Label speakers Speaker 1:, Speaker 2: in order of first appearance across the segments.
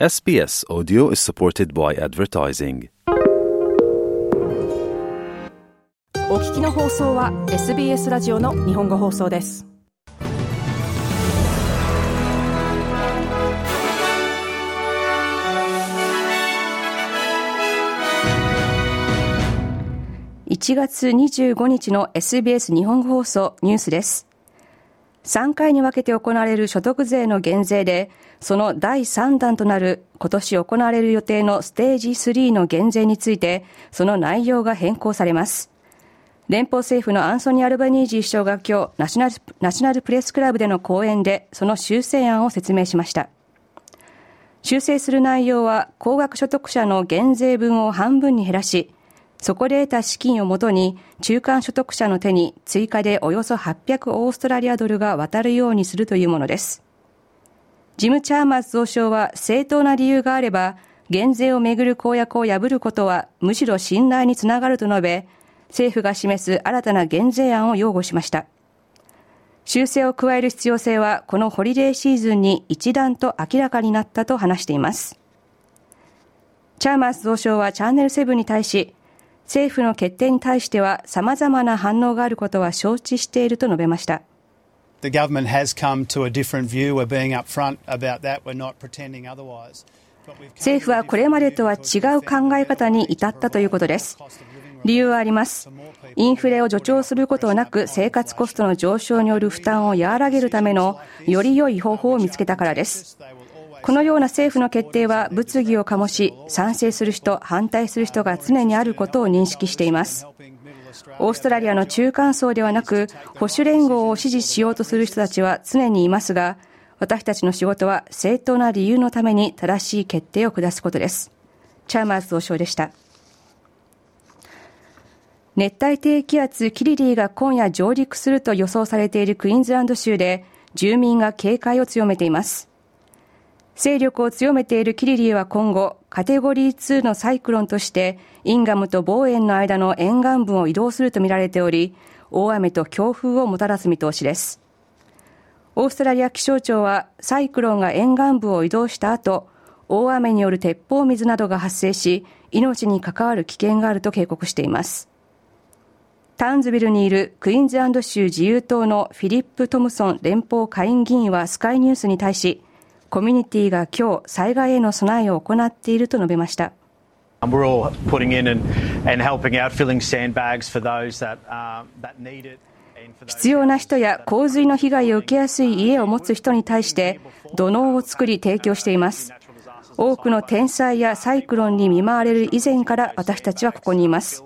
Speaker 1: SBS Audio is supported by advertising.
Speaker 2: お聞きの放送は SBS ラジオの日本語放送です1月25日の SBS 日本語放送ニュースです3回に分けて行われる所得税の減税で、その第3弾となる今年行われる予定のステージ3の減税について、その内容が変更されます。連邦政府のアンソニー・アルバニージー首相が今日ナショナル、ナショナルプレスクラブでの講演で、その修正案を説明しました。修正する内容は、高額所得者の減税分を半分に減らし、そこで得た資金をもとに中間所得者の手に追加でおよそ800オーストラリアドルが渡るようにするというものです。ジム・チャーマーズ増相は正当な理由があれば減税をめぐる公約を破ることはむしろ信頼につながると述べ政府が示す新たな減税案を擁護しました。修正を加える必要性はこのホリデーシーズンに一段と明らかになったと話しています。チャーマース増相はチャンネル7に対し政府の決定に対しては様々な反応があることは承知していると述べました。政府はこれまでとは違う考え方に至ったということです。理由はあります。インフレを助長することなく生活コストの上昇による負担を和らげるためのより良い方法を見つけたからです。このような政府の決定は物議を醸し、賛成する人、反対する人が常にあることを認識しています。オーストラリアの中間層ではなく、保守連合を支持しようとする人たちは常にいますが、私たちの仕事は正当な理由のために正しい決定を下すことです。チャーマーズ増相でした。熱帯低気圧キリリーが今夜上陸すると予想されているクイーンズランド州で、住民が警戒を強めています。勢力を強めているキリリーは今後、カテゴリー2のサイクロンとして、インガムとボーエンの間の沿岸部を移動するとみられており、大雨と強風をもたらす見通しです。オーストラリア気象庁は、サイクロンが沿岸部を移動した後、大雨による鉄砲水などが発生し、命に関わる危険があると警告しています。ターンズビルにいるクイーンズランド州自由党のフィリップ・トムソン連邦下院議員はスカイニュースに対し、コミュニティが今日災害への備えを行っていると述べました。必要な人や洪水の被害を受けやすい家を持つ人に対して土のうを作り提供しています。多くの天災やサイクロンに見舞われる以前から私たちはここにいます。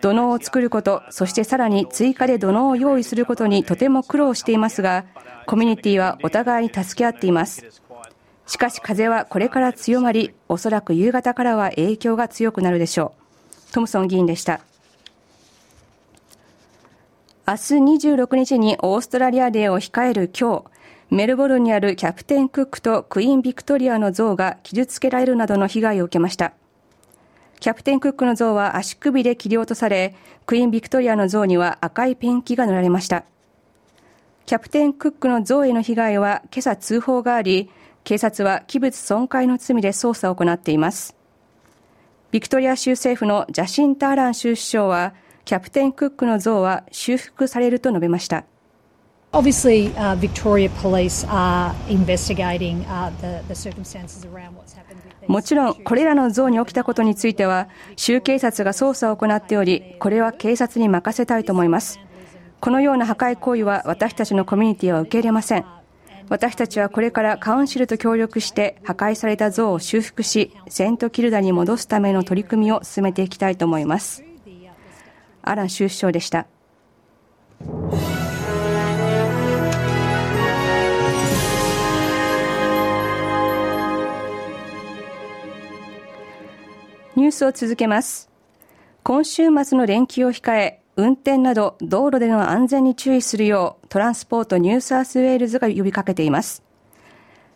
Speaker 2: 土のを作ること、そしてさらに追加で土のを用意することにとても苦労していますが、コミュニティはお互いに助け合っています。しかし風はこれから強まり、おそらく夕方からは影響が強くなるでしょう。トムソン議員でした。明日26日にオーストラリアデーを控える今日、メルボルンにあるキャプテンクックとクイーンビクトリアの像が傷つけられるなどの被害を受けました。キャプテンクックの像は足首で切り落とされ、クイーンビクトリアの像には赤いペンキが塗られました。キャプテンクックの像への被害は今朝通報があり、警察は器物損壊の罪で捜査を行っています。ビクトリア州政府のジャシンタ・アラン州首相は、キャプテンクックの像は修復されると述べました。Obviously, uh, Victoria Police are investigating uh, the, the circumstances around what's happened. もちろん、これらの像に起きたことについては、州警察が捜査を行っており、これは警察に任せたいと思います。このような破壊行為は私たちのコミュニティは受け入れません。私たちはこれからカウンシルと協力して破壊された像を修復し、セントキルダに戻すための取り組みを進めていきたいと思います。アラン州首相でした。ニュースを続けます。今週末の連休を控え、運転など道路での安全に注意するようトランスポートニューサースウェールズが呼びかけています。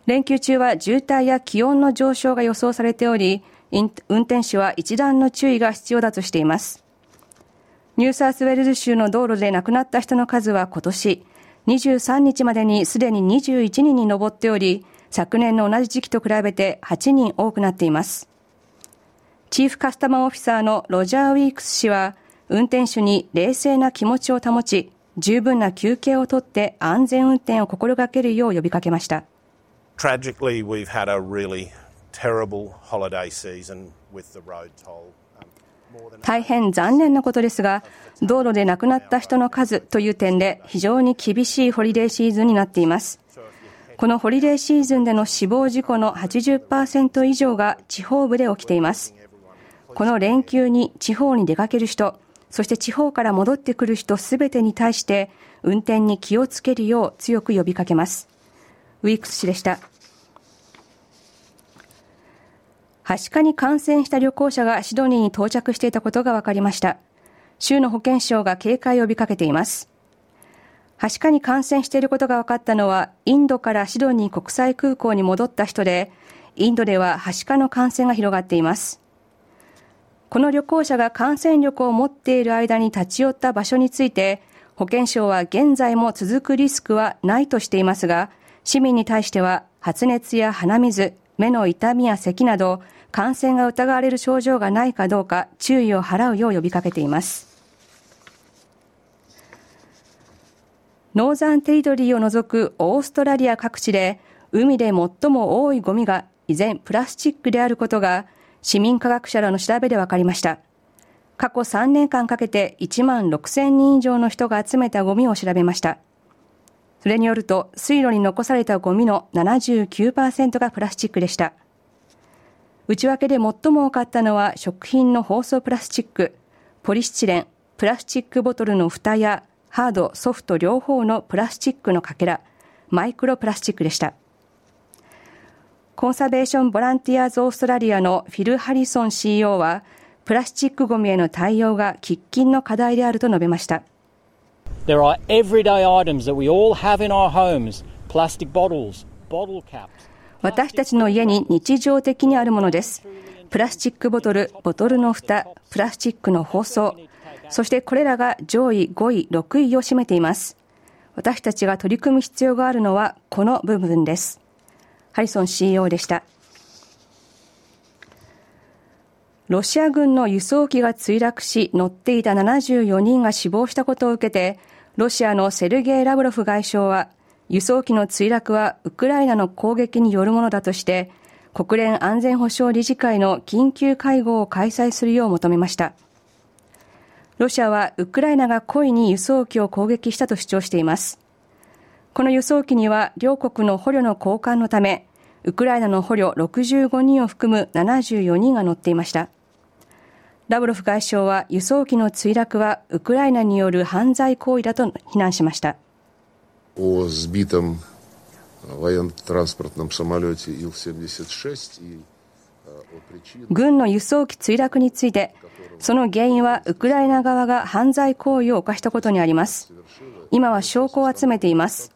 Speaker 2: 連休中は渋滞や気温の上昇が予想されており、運転手は一段の注意が必要だとしています。ニューサースウェールズ州の道路で亡くなった人の数は今年23日までにすでに21人に上っており、昨年の同じ時期と比べて8人多くなっています。チーフカスタマーオフィサーのロジャー・ウィークス氏は、運転手に冷静な気持ちを保ち、十分な休憩をとって安全運転を心がけるよう呼びかけました。Tragically, we've had a really terrible holiday season with the road toll. 大変残念なことですが、道路で亡くなった人の数という点で非常に厳しいホリデーシーズンになっています。このホリデーシーズンでの死亡事故の80%以上が地方部で起きています。この連休に地方に出かける人、そして地方から戻ってくる人すべてに対して運転に気をつけるよう強く呼びかけます。ウィークス氏でした。はしかに感染した旅行者がシドニーに到着していたことが分かりました。州の保健省が警戒を呼びかけています。はしかに感染していることが分かったのは、インドからシドニー国際空港に戻った人で、インドでははしかの感染が広がっています。この旅行者が感染力を持っている間に立ち寄った場所について、保健省は現在も続くリスクはないとしていますが、市民に対しては発熱や鼻水、目の痛みや咳など、感染が疑われる症状がないかどうか注意を払うよう呼びかけています。ノーザンテリトリーを除くオーストラリア各地で海で最も多いゴミが依然プラスチックであることが市民科学者らの調べで分かりました。過去3年間かけて1万6000人以上の人が集めたゴミを調べました。それによると、水路に残されたゴミの79%がプラスチックでした。内訳で最も多かったのは食品の包装プラスチック、ポリスチレン、プラスチックボトルの蓋やハード、ソフト両方のプラスチックのかけら、マイクロプラスチックでした。コンサベーションボランティアーズオーストラリアのフィル・ハリソン CEO は、プラスチックごみへの対応が喫緊の課題であると述べました。There are everyday items that we all have in our homes, plastic bottles, bottle caps. 私たちの家に日常的にあるものです。プラスチックボトル、ボトルの蓋、プラスチックの包装、そしてこれらが上位5位、6位を占めています。私たちが取り組む必要があるのはこの部分です。ハリソン CEO でした。ロシア軍の輸送機が墜落し、乗っていた74人が死亡したことを受けて、ロシアのセルゲイ・ラブロフ外相は、輸送機の墜落はウクライナの攻撃によるものだとして、国連安全保障理事会の緊急会合を開催するよう求めました。ロシアはウクライナが故意に輸送機を攻撃したと主張しています。この輸送機には両国の捕虜の交換のため、ウクライナの捕虜65人を含む74人が乗っていました。ラブロフ外相は輸送機の墜落はウクライナによる犯罪行為だと非難しました。軍の輸送機墜落について、その原因はウクライナ側が犯罪行為を犯したことにあります。今は証拠を集めています。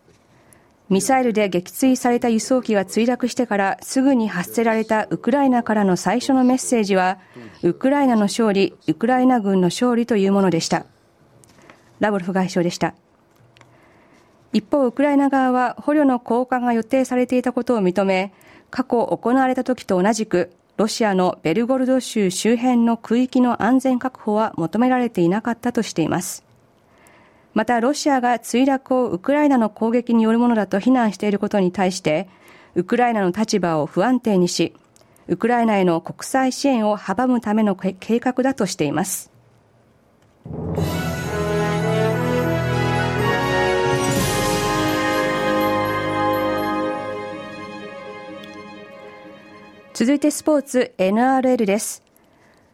Speaker 2: ミサイルで撃墜された輸送機が墜落してからすぐに発せられたウクライナからの最初のメッセージは、ウクライナの勝利、ウクライナ軍の勝利というものでした。ラブロフ外相でした。一方、ウクライナ側は捕虜の交換が予定されていたことを認め、過去行われた時と同じく、ロシアのベルゴルド州周辺の区域の安全確保は求められていなかったとしています。またロシアが墜落をウクライナの攻撃によるものだと非難していることに対して、ウクライナの立場を不安定にし、ウクライナへの国際支援を阻むための計画だとしています。続いてスポーツ NRL です。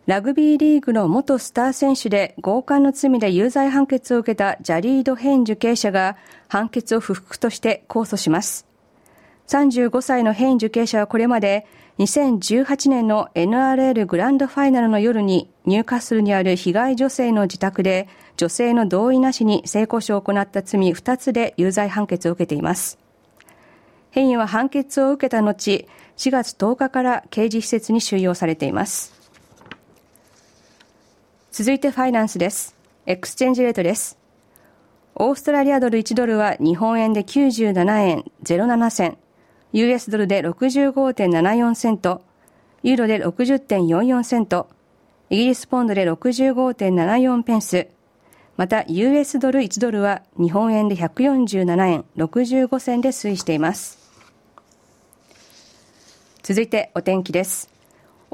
Speaker 2: ラグビーリーグの元スター選手で強姦の罪で有罪判決を受けたジャリード・ヘン受刑者が判決を不服として控訴します。35歳のヘイン受刑者はこれまで2018年の NRL グランドファイナルの夜にニューカッスルにある被害女性の自宅で女性の同意なしに性交渉を行った罪2つで有罪判決を受けています。ヘインは判決を受けた後、4月10日から刑事施設に収容されています。続いてファイナンスです。 exchange rate です。オーストラリアドル1ドルは日本円で97円07銭。US ドルで65.74セント、ユーロで60.44セント、イギリスポンドで65.74ペンス、また US ドル1ドルは日本円で147円65銭で推移しています。続いてお天気です。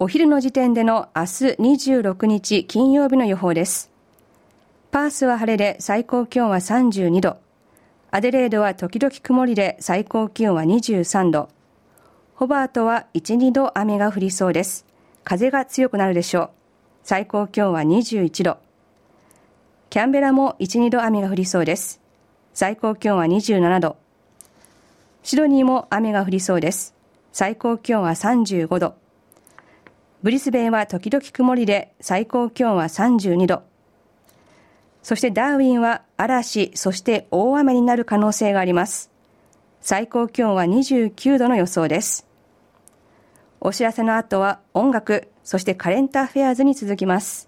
Speaker 2: お昼の時点での明日26日金曜日の予報です。パースは晴れで最高気温は32度。アデレードは時々曇りで最高気温は23度。ホバートは1、2度雨が降りそうです。風が強くなるでしょう。最高気温は21度。キャンベラも1、2度雨が降りそうです。最高気温は27度。シドニーも雨が降りそうです。最高気温は35度。ブリスベンは時々曇りで最高気温は32度。そしてダーウィンは嵐、そして大雨になる可能性があります。最高気温は29度の予想です。お知らせの後は音楽、そしてカレンターフェアーズに続きます。